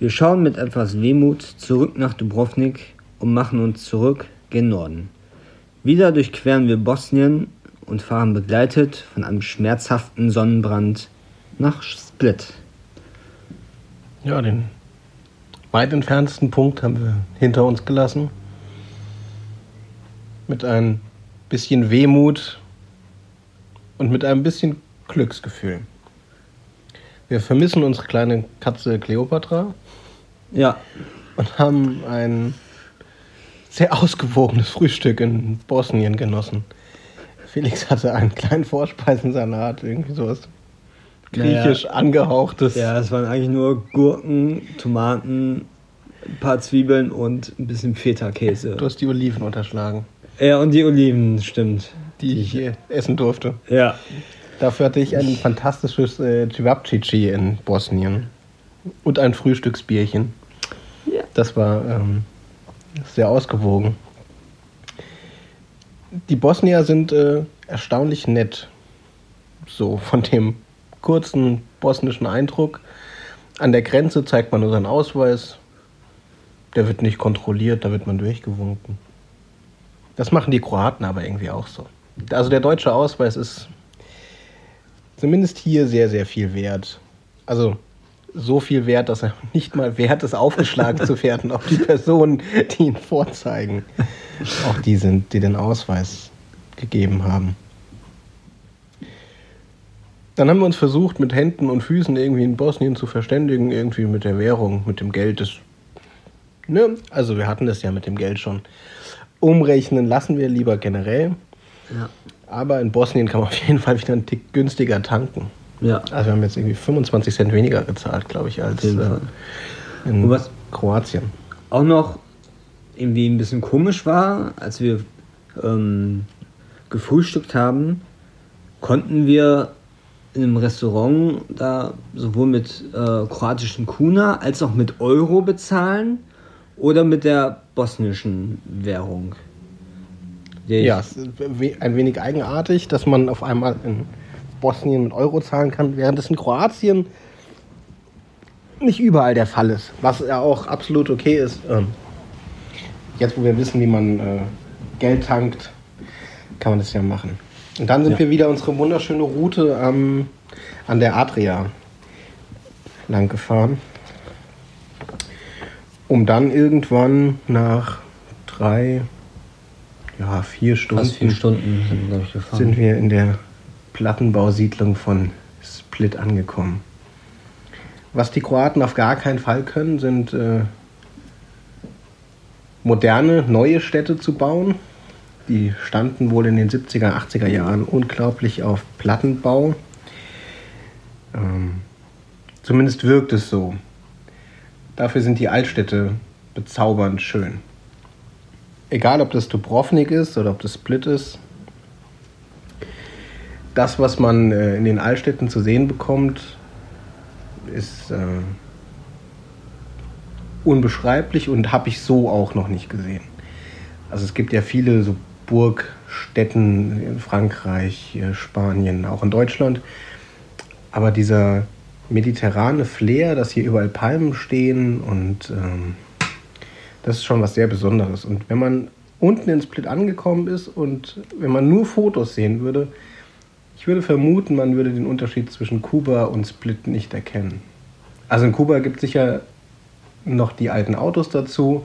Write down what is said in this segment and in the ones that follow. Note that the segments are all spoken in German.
Wir schauen mit etwas Wehmut zurück nach Dubrovnik und machen uns zurück gen Norden. Wieder durchqueren wir Bosnien und fahren begleitet von einem schmerzhaften Sonnenbrand nach Split. Ja, den weit entferntesten Punkt haben wir hinter uns gelassen. Mit ein bisschen Wehmut und mit einem bisschen Glücksgefühl. Wir vermissen unsere kleine Katze Cleopatra. Ja. Und haben ein sehr ausgewogenes Frühstück in Bosnien genossen. Felix hatte einen kleinen Vorspeisensalat, irgendwie sowas griechisch naja. angehauchtes. Ja, es waren eigentlich nur Gurken, Tomaten, ein paar Zwiebeln und ein bisschen Feta-Käse. Du hast die Oliven unterschlagen. Ja, und die Oliven, stimmt. Die, die ich hier essen durfte. Ja. Dafür hatte ich ein fantastisches äh, Cevapcici in Bosnien. Und ein Frühstücksbierchen. Ja. Das war ähm, sehr ausgewogen. Die Bosnier sind äh, erstaunlich nett. So von dem kurzen bosnischen Eindruck. An der Grenze zeigt man nur seinen Ausweis. Der wird nicht kontrolliert, da wird man durchgewunken. Das machen die Kroaten aber irgendwie auch so. Also der deutsche Ausweis ist zumindest hier sehr, sehr viel wert. Also so viel wert, dass er nicht mal wert ist, aufgeschlagen zu werden auf die Personen, die ihn vorzeigen. Auch die sind, die den Ausweis gegeben haben. Dann haben wir uns versucht, mit Händen und Füßen irgendwie in Bosnien zu verständigen, irgendwie mit der Währung, mit dem Geld. Das, ne? Also wir hatten das ja mit dem Geld schon. Umrechnen lassen wir lieber generell. Ja. Aber in Bosnien kann man auf jeden Fall wieder einen Tick günstiger tanken. Ja. Also wir haben jetzt irgendwie 25 Cent weniger gezahlt, glaube ich, als äh, in was Kroatien. Auch noch irgendwie ein bisschen komisch war, als wir ähm, gefrühstückt haben, konnten wir in einem Restaurant da sowohl mit äh, kroatischen Kuna als auch mit Euro bezahlen oder mit der bosnischen Währung. Ja, es ist ein wenig eigenartig, dass man auf einmal in Bosnien mit Euro zahlen kann, während es in Kroatien nicht überall der Fall ist. Was ja auch absolut okay ist. Ähm, jetzt, wo wir wissen, wie man äh, Geld tankt, kann man das ja machen. Und dann sind ja. wir wieder unsere wunderschöne Route ähm, an der Adria lang gefahren. Um dann irgendwann nach drei, ja, vier Stunden, Fast vier Stunden sind, sind wir in der Plattenbausiedlung von Split angekommen. Was die Kroaten auf gar keinen Fall können, sind äh, moderne, neue Städte zu bauen. Die standen wohl in den 70er, 80er Jahren unglaublich auf Plattenbau. Ähm, zumindest wirkt es so. Dafür sind die Altstädte bezaubernd schön. Egal, ob das Dubrovnik ist oder ob das Split ist, das, was man äh, in den Altstädten zu sehen bekommt, ist äh, unbeschreiblich und habe ich so auch noch nicht gesehen. Also es gibt ja viele so Burgstätten in Frankreich, Spanien, auch in Deutschland. Aber dieser mediterrane Flair, dass hier überall Palmen stehen und ähm, das ist schon was sehr Besonderes. Und wenn man unten in Split angekommen ist und wenn man nur Fotos sehen würde, ich würde vermuten, man würde den Unterschied zwischen Kuba und Split nicht erkennen. Also in Kuba gibt es sicher noch die alten Autos dazu,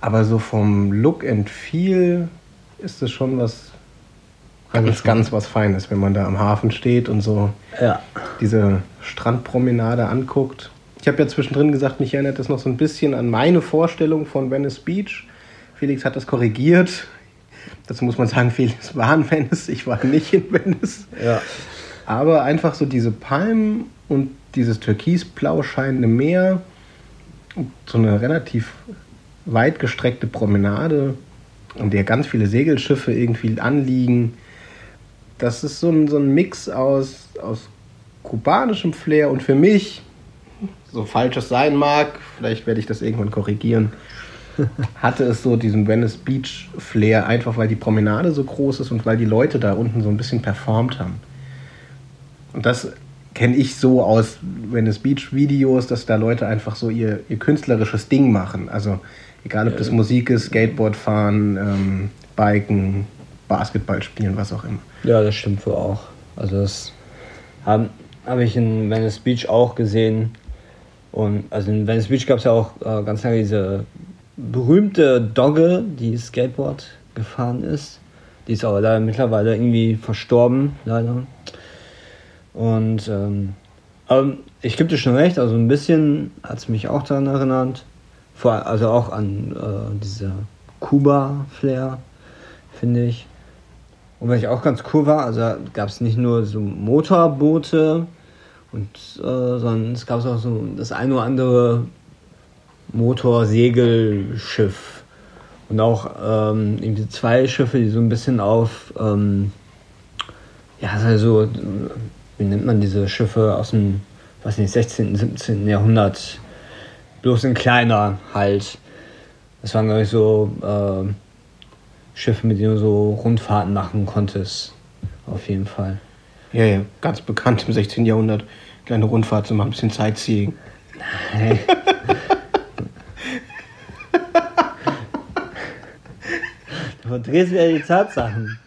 aber so vom Look and Feel ist es schon was ganz, ganz was Feines, wenn man da am Hafen steht und so ja. diese Strandpromenade anguckt. Ich habe ja zwischendrin gesagt, mich erinnert das noch so ein bisschen an meine Vorstellung von Venice Beach. Felix hat das korrigiert. Dazu muss man sagen, Felix war in Venice, ich war nicht in Venice. Ja. Aber einfach so diese Palmen und dieses türkisblau scheinende Meer so eine relativ weit gestreckte Promenade, an der ganz viele Segelschiffe irgendwie anliegen. Das ist so ein, so ein Mix aus, aus kubanischem Flair und für mich, so falsch es sein mag, vielleicht werde ich das irgendwann korrigieren, hatte es so diesen Venice Beach Flair, einfach weil die Promenade so groß ist und weil die Leute da unten so ein bisschen performt haben. Und das kenne ich so aus Venice Beach Videos, dass da Leute einfach so ihr, ihr künstlerisches Ding machen. Also egal ob das Musik ist, Skateboard fahren, ähm, Biken, Basketball spielen, was auch immer. Ja, das stimmt wohl auch. Also das habe hab ich in Venice Beach auch gesehen. Und also in Venice Beach gab es ja auch äh, ganz lange diese berühmte Dogge, die Skateboard gefahren ist. Die ist aber leider mittlerweile irgendwie verstorben, leider. Und ähm, aber ich gebe dir schon recht, also ein bisschen hat es mich auch daran erinnert. Vor, also auch an äh, diese Kuba-Flair, finde ich. Und was ich auch ganz cool war, also gab es nicht nur so Motorboote, und, äh, es gab auch so das ein oder andere Motorsegelschiff. Und auch ähm, irgendwie zwei Schiffe, die so ein bisschen auf, ähm, ja, also, wie nennt man diese Schiffe aus dem, weiß nicht, 16., 17. Jahrhundert, bloß in kleiner halt. Das waren, glaube ich, so äh, Schiffe, mit denen du so Rundfahrten machen konntest. Auf jeden Fall. Ja, ja, ganz bekannt im 16. Jahrhundert. Kleine Rundfahrt zu machen, ein bisschen Sightseeing. Nein. du verdrehst wieder die Tatsachen.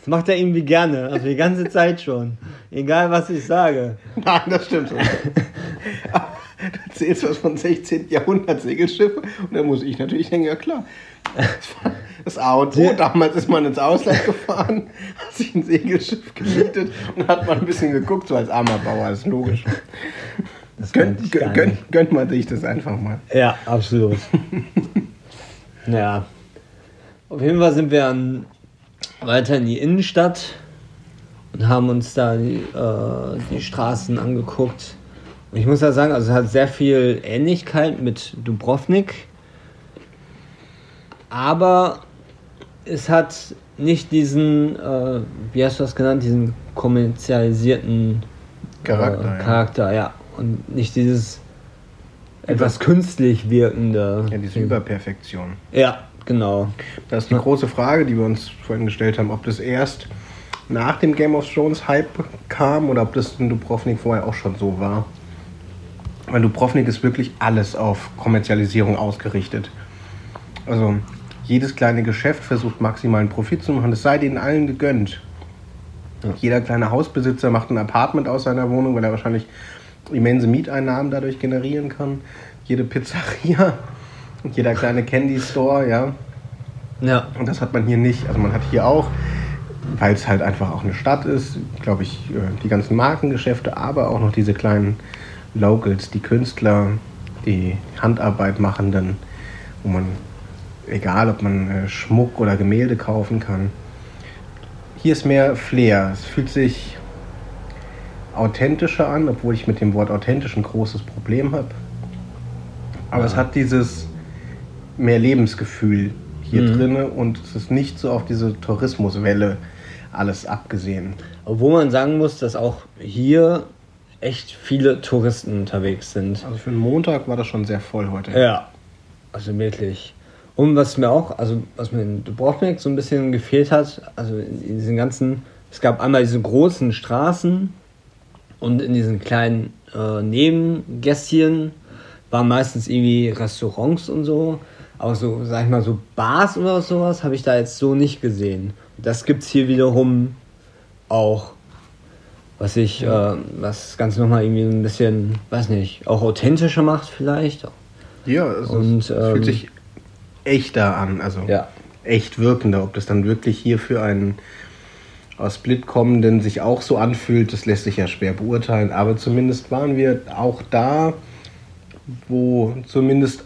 Das macht er irgendwie gerne, also die ganze Zeit schon. Egal, was ich sage. Nein, das stimmt schon. du erzählst was von 16. Jahrhundert Segelschiff und dann muss ich natürlich denken, ja klar. Das A und O, damals ist man ins Ausland gefahren, hat sich ein Segelschiff gemietet und hat mal ein bisschen geguckt, so als armer Bauer, das ist logisch. Das gönnt, gönnt, gönnt man sich das einfach mal. Ja, absolut. ja. Auf jeden Fall sind wir an, weiter in die Innenstadt und haben uns da die, äh, die Straßen angeguckt. Ich muss ja sagen, also es hat sehr viel Ähnlichkeit mit Dubrovnik. Aber es hat nicht diesen, äh, wie hast du das genannt, diesen kommerzialisierten Charakter. Äh, Charakter, ja. ja. Und nicht dieses etwas künstlich wirkende. Ja, diese Überperfektion. Ja, genau. Das ist die große Frage, die wir uns vorhin gestellt haben, ob das erst nach dem Game of Thrones Hype kam oder ob das in Dubrovnik vorher auch schon so war. Weil Dubrovnik ist wirklich alles auf Kommerzialisierung ausgerichtet. Also jedes kleine Geschäft versucht maximalen Profit zu machen. Es sei denen allen gegönnt. Ja. Jeder kleine Hausbesitzer macht ein Apartment aus seiner Wohnung, weil er wahrscheinlich immense Mieteinnahmen dadurch generieren kann. Jede Pizzeria und jeder kleine Candy Store, ja. Ja. Und das hat man hier nicht. Also man hat hier auch, weil es halt einfach auch eine Stadt ist, glaube ich, äh, die ganzen Markengeschäfte, aber auch noch diese kleinen Locals, die Künstler, die Handarbeit machenden, wo man egal ob man äh, Schmuck oder Gemälde kaufen kann. Hier ist mehr Flair. Es fühlt sich authentischer an, obwohl ich mit dem Wort authentisch ein großes Problem habe. Aber ja. es hat dieses mehr Lebensgefühl hier mhm. drin und es ist nicht so auf diese Tourismuswelle alles abgesehen. Obwohl man sagen muss, dass auch hier echt viele Touristen unterwegs sind. Also für einen Montag war das schon sehr voll heute. Ja, also wirklich. Und was mir auch, also was mir in Dubrovnik so ein bisschen gefehlt hat, also in diesen ganzen, es gab einmal diese großen Straßen und in diesen kleinen äh, Nebengässchen waren meistens irgendwie Restaurants und so. Aber so, sag ich mal, so Bars oder sowas habe ich da jetzt so nicht gesehen. Das gibt es hier wiederum auch. Was ich, äh, was das Ganze nochmal irgendwie ein bisschen, weiß nicht, auch authentischer macht vielleicht. Ja, es, und, ist, es fühlt ähm, sich echter an, also ja. echt wirkender. Ob das dann wirklich hier für einen aus Split kommenden sich auch so anfühlt, das lässt sich ja schwer beurteilen. Aber zumindest waren wir auch da, wo zumindest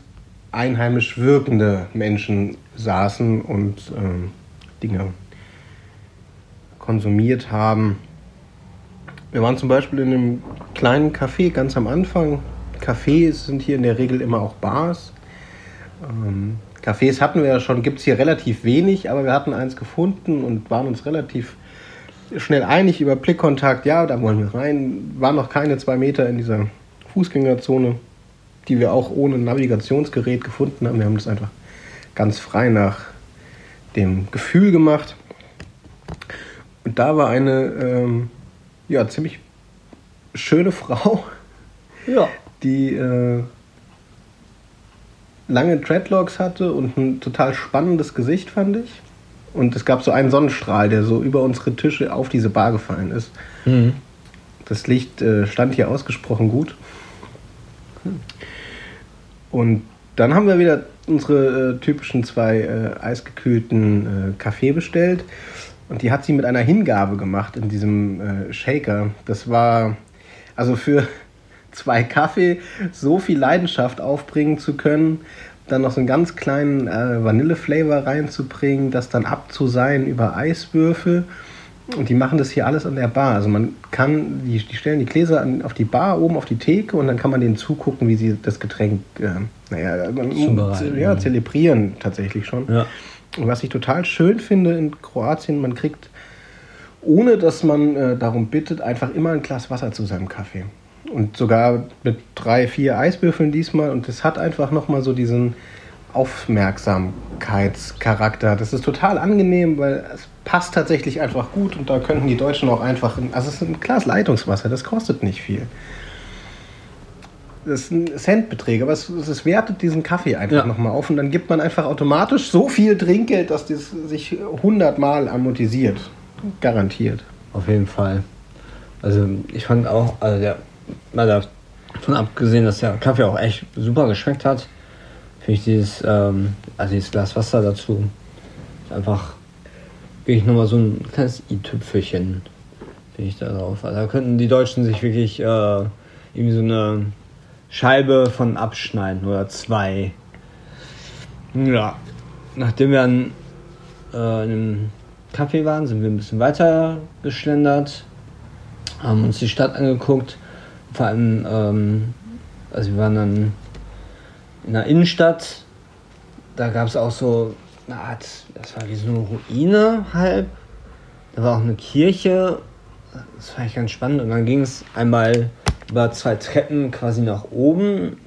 einheimisch wirkende Menschen saßen und ähm, Dinge konsumiert haben. Wir waren zum Beispiel in einem kleinen Café ganz am Anfang. Cafés sind hier in der Regel immer auch Bars. Ähm, Cafés hatten wir ja schon, gibt es hier relativ wenig, aber wir hatten eins gefunden und waren uns relativ schnell einig über Blickkontakt. Ja, da wollen wir rein. Waren noch keine zwei Meter in dieser Fußgängerzone, die wir auch ohne Navigationsgerät gefunden haben. Wir haben das einfach ganz frei nach dem Gefühl gemacht. Und da war eine ähm, ja, ziemlich schöne Frau, Ja. die äh, lange Dreadlocks hatte und ein total spannendes Gesicht, fand ich. Und es gab so einen Sonnenstrahl, der so über unsere Tische auf diese Bar gefallen ist. Mhm. Das Licht äh, stand hier ausgesprochen gut. Und dann haben wir wieder unsere äh, typischen zwei äh, eisgekühlten äh, Kaffee bestellt. Und die hat sie mit einer Hingabe gemacht in diesem äh, Shaker. Das war, also für zwei Kaffee so viel Leidenschaft aufbringen zu können, dann noch so einen ganz kleinen äh, Vanille-Flavor reinzubringen, das dann abzuseien über Eiswürfel. Und die machen das hier alles an der Bar. Also man kann, die, die stellen die Gläser an, auf die Bar, oben auf die Theke und dann kann man denen zugucken, wie sie das Getränk, äh, naja, man, ja, zelebrieren tatsächlich schon. Ja. Und was ich total schön finde in Kroatien, man kriegt, ohne dass man äh, darum bittet, einfach immer ein Glas Wasser zu seinem Kaffee. Und sogar mit drei, vier Eiswürfeln diesmal. Und das hat einfach nochmal so diesen Aufmerksamkeitscharakter. Das ist total angenehm, weil es passt tatsächlich einfach gut. Und da könnten die Deutschen auch einfach, also es ist ein Glas Leitungswasser, das kostet nicht viel. Das sind Centbeträge, aber es, es wertet diesen Kaffee einfach Ja. nochmal auf und dann gibt man einfach automatisch so viel Trinkgeld, dass das sich hundertmal amortisiert. Garantiert. Auf jeden Fall. Also ich fand auch, also der, mal davon abgesehen, dass der Kaffee auch echt super geschmeckt hat, finde ich dieses, ähm, also dieses Glas Wasser dazu einfach wirklich nochmal so ein kleines i-Tüpfelchen, finde ich da drauf. Also da könnten die Deutschen sich wirklich äh, irgendwie so eine Scheibe von abschneiden oder zwei. Ja. Nachdem wir an äh, in einem Café waren, sind wir ein bisschen weiter geschlendert, haben uns die Stadt angeguckt. Vor allem, ähm, also wir waren dann in der Innenstadt. Da gab es auch so eine Art, das war wie so eine Ruine halb. Da war auch eine Kirche. Das fand ich ganz spannend. Und dann ging es einmal über zwei Treppen quasi nach oben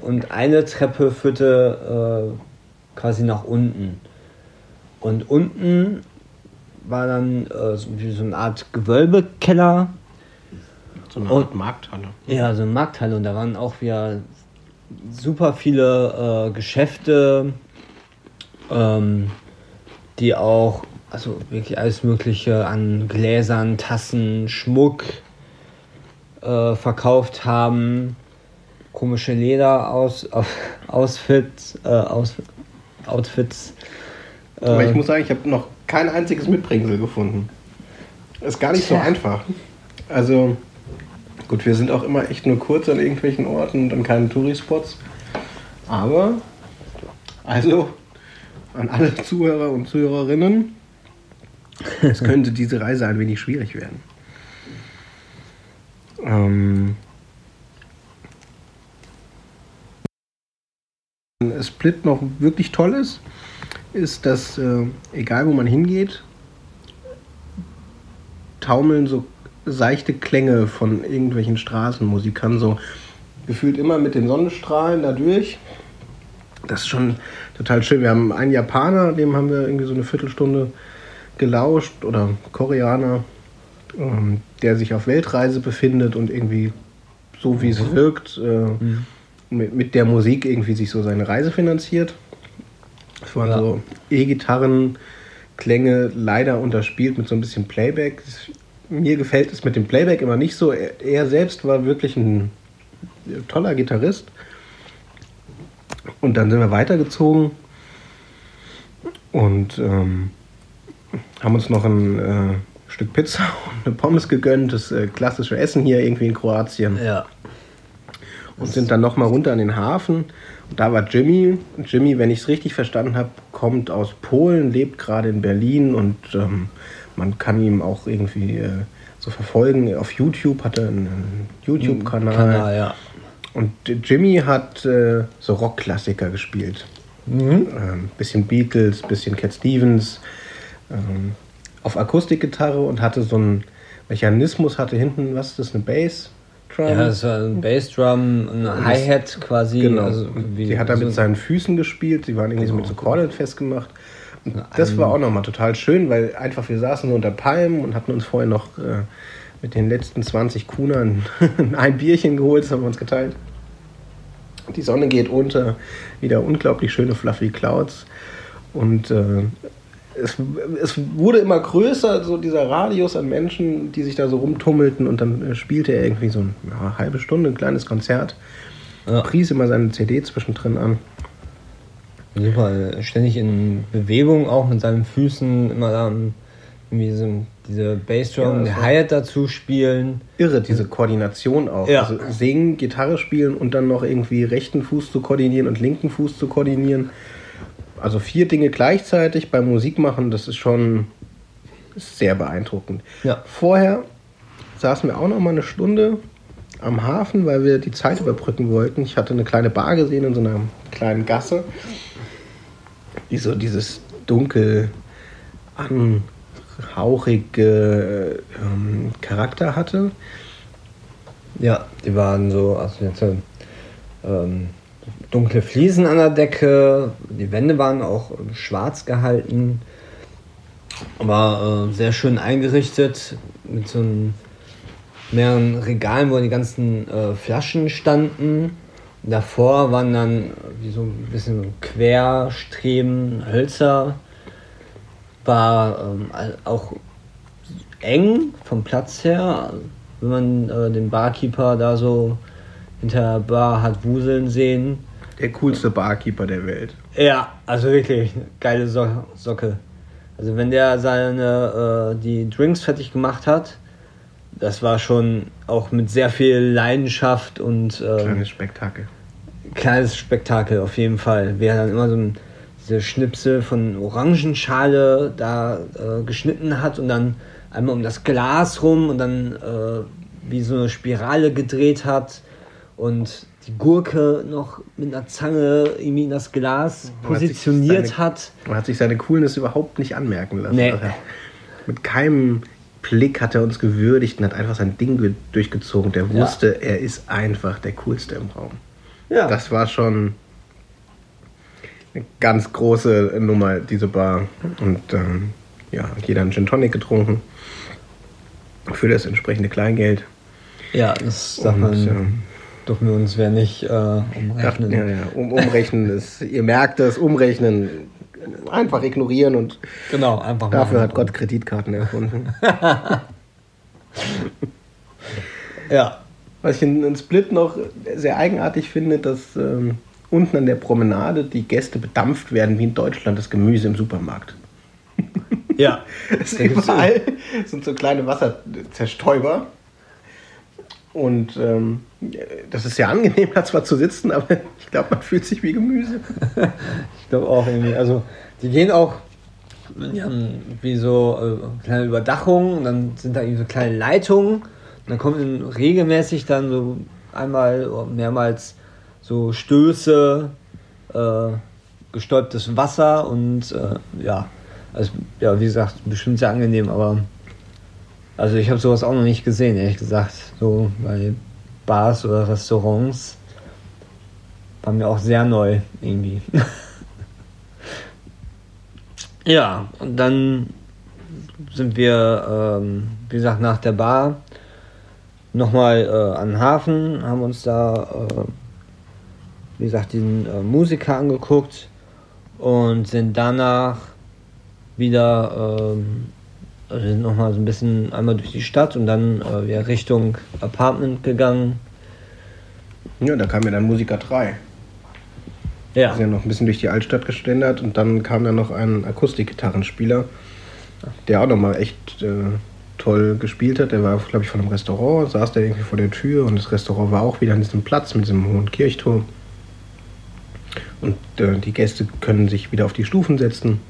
und eine Treppe führte äh, quasi nach unten. Und unten war dann äh, so, so eine Art Gewölbekeller. So eine Und- Art Markthalle. Ja, so eine Markthalle. Und da waren auch wieder super viele äh, Geschäfte, ähm, die auch, also wirklich alles Mögliche an Gläsern, Tassen, Schmuck äh, verkauft haben. Komische Leder aus, auf, Ausfits, äh, aus, Outfits. Aber Äh, ich muss sagen, ich habe noch kein einziges Mitbringsel gefunden. Ist gar nicht so einfach. Also, gut, wir sind auch immer echt nur kurz an irgendwelchen Orten und an keinen Tourispots. Aber, also, an alle Zuhörer und Zuhörerinnen, es könnte diese Reise ein wenig schwierig werden. Ähm, Split noch wirklich toll ist, ist, dass äh, egal wo man hingeht, taumeln so seichte Klänge von irgendwelchen Straßenmusikern so gefühlt immer mit den Sonnenstrahlen dadurch. Das ist schon total schön. Wir haben einen Japaner, dem haben wir irgendwie so eine Viertelstunde gelauscht oder Koreaner, ähm, der sich auf Weltreise befindet und irgendwie so wie es wirkt, äh, mit, mit der Musik irgendwie sich so seine Reise finanziert. Es waren Ja. so E-Gitarren, Klänge leider unterspielt mit so ein bisschen Playback. Mir gefällt es mit dem Playback immer nicht so. Er, er selbst war wirklich ein toller Gitarrist. Und dann sind wir weitergezogen und ähm, haben uns noch ein äh, Stück Pizza und eine Pommes gegönnt. Das äh, klassische Essen hier irgendwie in Kroatien ja. und sind dann nochmal runter an den Hafen. Und da war Jimmy. Jimmy, wenn ich es richtig verstanden habe, kommt aus Polen, lebt gerade in Berlin und ähm, man kann ihm auch irgendwie äh, so verfolgen. Auf YouTube hat er einen, YouTube-Kanal. Kanal, ja. Und Jimmy hat äh, so Rockklassiker gespielt. Ähm, bisschen Beatles, bisschen Cat Stevens. Ähm, auf Akustikgitarre und hatte so einen Mechanismus, hatte hinten, was ist das, eine Bass? Drum? Ja, das war ein Bassdrum, eine Hi-Hat quasi. Genau. Also wie die hat er mit so- seinen Füßen gespielt. Die waren irgendwie so mit so Kordeln festgemacht. Und das war auch nochmal total schön, weil einfach wir saßen so unter Palmen und hatten uns vorher noch äh, mit den letzten 20 Kunern ein Bierchen geholt, das haben wir uns geteilt. Die Sonne geht unter, wieder unglaublich schöne fluffy Clouds. Und äh, es, es, wurde immer größer, so dieser Radius an Menschen, die sich da so rumtummelten. Und dann äh, spielte er irgendwie so eine ja, halbe Stunde, ein kleines Konzert. Ja. Pries immer seine CD zwischendrin an. Super, ständig in Bewegung, auch mit seinen Füßen, immer da irgendwie so diese Bassdrum, ja, Hi-Hat dazu spielen. Irre, diese Koordination auch. Ja. Also singen, Gitarre spielen und dann noch irgendwie rechten Fuß zu koordinieren und linken Fuß zu koordinieren. Also vier Dinge gleichzeitig beim Musikmachen, das ist schon sehr beeindruckend. Ja. Vorher saßen wir auch noch mal eine Stunde am Hafen, weil wir die Zeit überbrücken wollten. Ich hatte eine kleine Bar gesehen in so einer kleinen Gasse, die so dieses dunkel an hauchige ähm, Charakter hatte. Ja, die waren so, also jetzt, ähm, dunkle Fliesen an der Decke, die Wände waren auch schwarz gehalten, war äh, sehr schön eingerichtet mit so mehreren Regalen, wo die ganzen äh, Flaschen standen. Davor waren dann wie so ein bisschen Querstreben, Hölzer war ähm, auch eng vom Platz her. Wenn man äh, den Barkeeper da so hinter der Bar hat wuseln sehen. Der coolste Barkeeper der Welt. Ja, also wirklich geile so Socke. Also wenn der seine äh, die Drinks fertig gemacht hat, das war schon auch mit sehr viel Leidenschaft und ähm, kleines Spektakel. Kleines Spektakel auf jeden Fall. Wer dann immer so ein diese Schnipsel von Orangenschale da äh, geschnitten hat und dann einmal um das Glas rum und dann äh, wie so eine Spirale gedreht hat und die Gurke noch mit einer Zange irgendwie in das Glas positioniert hat, seine, hat. Man hat sich seine Coolness überhaupt nicht anmerken lassen. Nee. Also mit keinem Blick hat er uns gewürdigt und hat einfach sein Ding durchgezogen. Der wusste, ja. er ist einfach der Coolste im Raum. Ja. Das war schon eine ganz große Nummer, diese Bar. Und ähm, ja, jeder einen Gin Tonic getrunken. Für das entsprechende Kleingeld. Ja, das darf man, ja, dürfen wir uns wer nicht äh, umrechnen. Ja, ja, um, umrechnen ist, ihr merkt das, umrechnen, einfach ignorieren und genau, einfach dafür hat Gott Kreditkarten erfunden. ja. Was ich in, in, Split noch sehr eigenartig finde, dass ähm, unten an der Promenade die Gäste bedampft werden, wie in Deutschland das Gemüse im Supermarkt. Ja. es überall sind so kleine Wasserzerstäuber. Und ähm, das ist ja angenehm, da zwar zu sitzen, aber ich glaube, man fühlt sich wie Gemüse. ich glaube auch irgendwie. Also, die gehen auch, die haben wie so äh, kleine Überdachungen, dann sind da irgendwie so kleine Leitungen. Dann kommen regelmäßig dann so einmal oder mehrmals so Stöße, äh, gestäubtes Wasser und äh, ja, also ja, wie gesagt, bestimmt sehr angenehm, aber also ich habe sowas auch noch nicht gesehen, ehrlich gesagt. So bei Bars oder Restaurants war mir auch sehr neu irgendwie. ja, und dann sind wir, ähm, wie gesagt, nach der Bar nochmal äh, an den Hafen, haben uns da äh, wie gesagt, diesen äh, Musiker angeguckt und sind danach wieder ähm, also sind nochmal so ein bisschen einmal durch die Stadt und dann äh, wieder Richtung Apartment gegangen. Ja, da kam ja dann Musiker 3. Ja. Wir sind ja noch ein bisschen durch die Altstadt geständert und dann kam dann noch ein Akustikgitarrenspieler, der auch nochmal echt äh, toll gespielt hat. Der war, glaube ich, von einem Restaurant, saß da irgendwie vor der Tür und das Restaurant war auch wieder an diesem Platz mit diesem hohen Kirchturm. Und äh, die Gäste können sich wieder auf die Stufen setzen.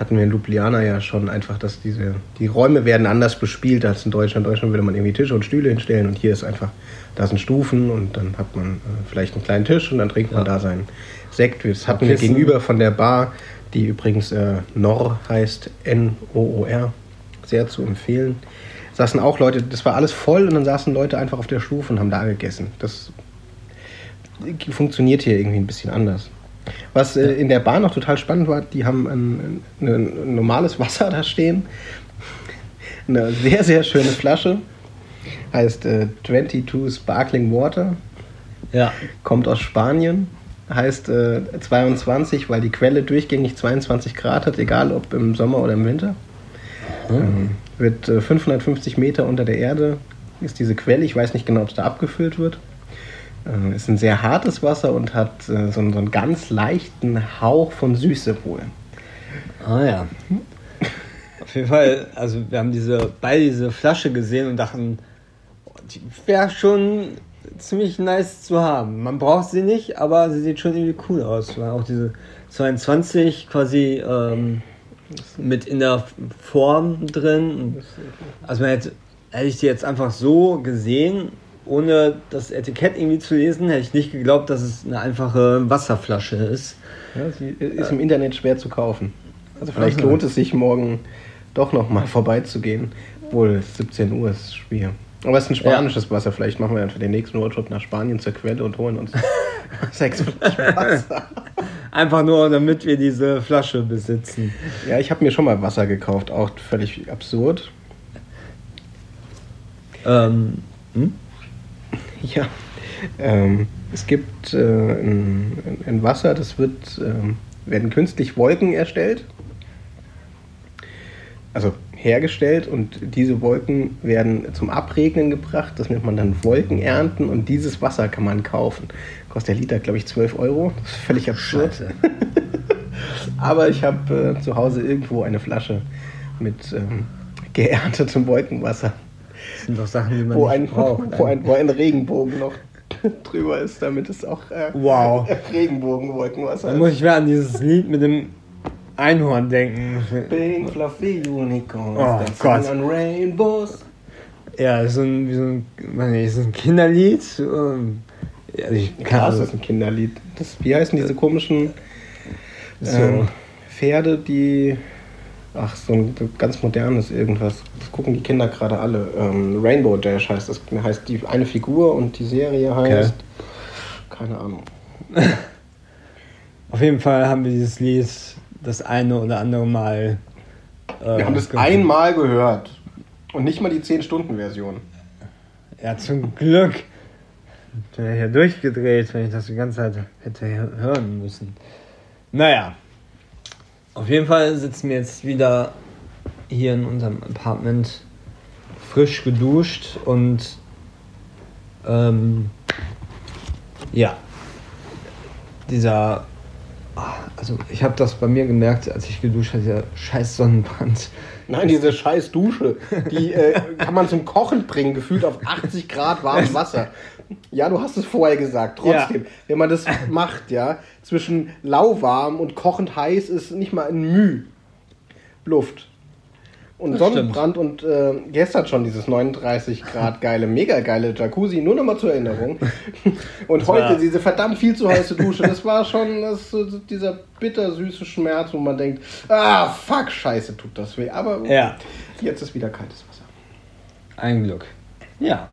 Hatten wir in Ljubljana ja schon einfach, dass diese, die Räume werden anders bespielt als in Deutschland. In Deutschland würde man irgendwie Tische und Stühle hinstellen und hier ist einfach, da sind Stufen und dann hat man äh, vielleicht einen kleinen Tisch und dann trinkt man ja. da seinen Sekt. Das hatten wir gegenüber von der Bar, die übrigens äh, Nor heißt, N-O-O-R, sehr zu empfehlen. Saßen auch Leute, das war alles voll und dann saßen Leute einfach auf der Stufe und haben da gegessen. Das funktioniert hier irgendwie ein bisschen anders. Was äh, in der Bahn noch total spannend war, die haben ein, ein, ein, normales Wasser da stehen. Eine sehr, sehr schöne Flasche. heißt äh, 22 Sparkling Water. Ja. Kommt aus Spanien. Heißt äh, 22, weil die Quelle durchgängig 22 Grad hat, egal ob im Sommer oder im Winter. Ähm, wird äh, 550 Meter unter der Erde ist diese Quelle. Ich weiß nicht genau, ob es da abgefüllt wird. Äh, ist ein sehr hartes Wasser und hat äh, so, einen- so einen ganz leichten Hauch von Süße wohl. Ah ja. Auf jeden Fall, also wir haben diese, beide diese Flasche gesehen und dachten, oh, die wäre schon ziemlich nice zu haben. Man braucht sie nicht, aber sie sieht schon irgendwie cool aus. Weil auch diese 22 quasi ähm, mit in der Form drin. Also man hätte, hätte ich die jetzt einfach so gesehen, ohne das Etikett irgendwie zu lesen, hätte ich nicht geglaubt, dass es eine einfache Wasserflasche ist. Ja, sie ist im Internet schwer zu kaufen. Also vielleicht Aha. lohnt es sich morgen doch noch mal vorbeizugehen. Obwohl 17 Uhr ist schwer. Aber es ist ein spanisches Wasser. Vielleicht machen wir dann für den nächsten Roadtrip nach Spanien zur Quelle und holen uns sechs Flaschen Wasser. Einfach nur, damit wir diese Flasche besitzen. Ja, ich habe mir schon mal Wasser gekauft. Auch völlig absurd. Ähm, hm? Ja. Ähm, es gibt äh, ein, ein Wasser, das wird, ähm, werden künstlich Wolken erstellt. Also hergestellt und diese Wolken werden zum Abregnen gebracht. Das nennt man dann Wolkenernten und dieses Wasser kann man kaufen. Kostet der Liter, glaube ich, 12 Euro. Das ist völlig absurd. Aber ich habe äh, zu Hause irgendwo eine Flasche mit ähm, geerntetem Wolkenwasser, Das sind doch Sachen, die man wo ein, braucht. wo, ein, wo ein Regenbogen noch drüber ist, damit es auch äh, Wow. Regenbogenwolkenwasser Dann muss ich wieder an dieses Lied mit dem Einhorn denken. Pink fluffy unicorns Oh Gott. on rainbows. Ja, so ein, wie so ein, nicht, ist das ein Kinderlied. Ja, ich kann Klar, also, ist das ein Kinderlied. Das, wie heißen diese komischen so, ähm, Pferde, die. Ach, so ein ganz modernes irgendwas. Das gucken die Kinder gerade alle. Ähm, Rainbow Dash heißt das. Heißt die eine Figur und die Serie heißt. Keine Ahnung. auf jeden Fall haben wir dieses Lied das eine oder andere Mal. äh, Wir haben das gehört. einmal gehört. Und nicht mal die 10-Stunden-Version. Ja, zum Glück. Ich bin ja hier durchgedreht, wenn ich das die ganze Zeit hätte hören müssen. Naja. Auf jeden Fall sitzen wir jetzt wieder hier in unserem Apartment frisch geduscht und ähm, ja, dieser, also ich habe das bei mir gemerkt, als ich geduscht habe, dieser scheiß Sonnenbrand. Nein, diese scheiß Dusche, die äh, kann man zum Kochen bringen, gefühlt auf 80 Grad warmes Wasser. Ja, du hast es vorher gesagt, trotzdem. Ja. Wenn man das macht, ja, zwischen lauwarm und kochend heiß ist nicht mal ein Müh Luft. Und Das Sonnenbrand und äh, gestern schon dieses 39 Grad geile, mega geile Jacuzzi, nur nochmal zur Erinnerung. Und heute diese verdammt viel zu heiße Dusche, das war schon das, dieser bittersüße Schmerz, wo man denkt, ah, fuck, scheiße, tut das weh. Aber Ja, Jetzt ist wieder kaltes Wasser. ein Glück. Ja.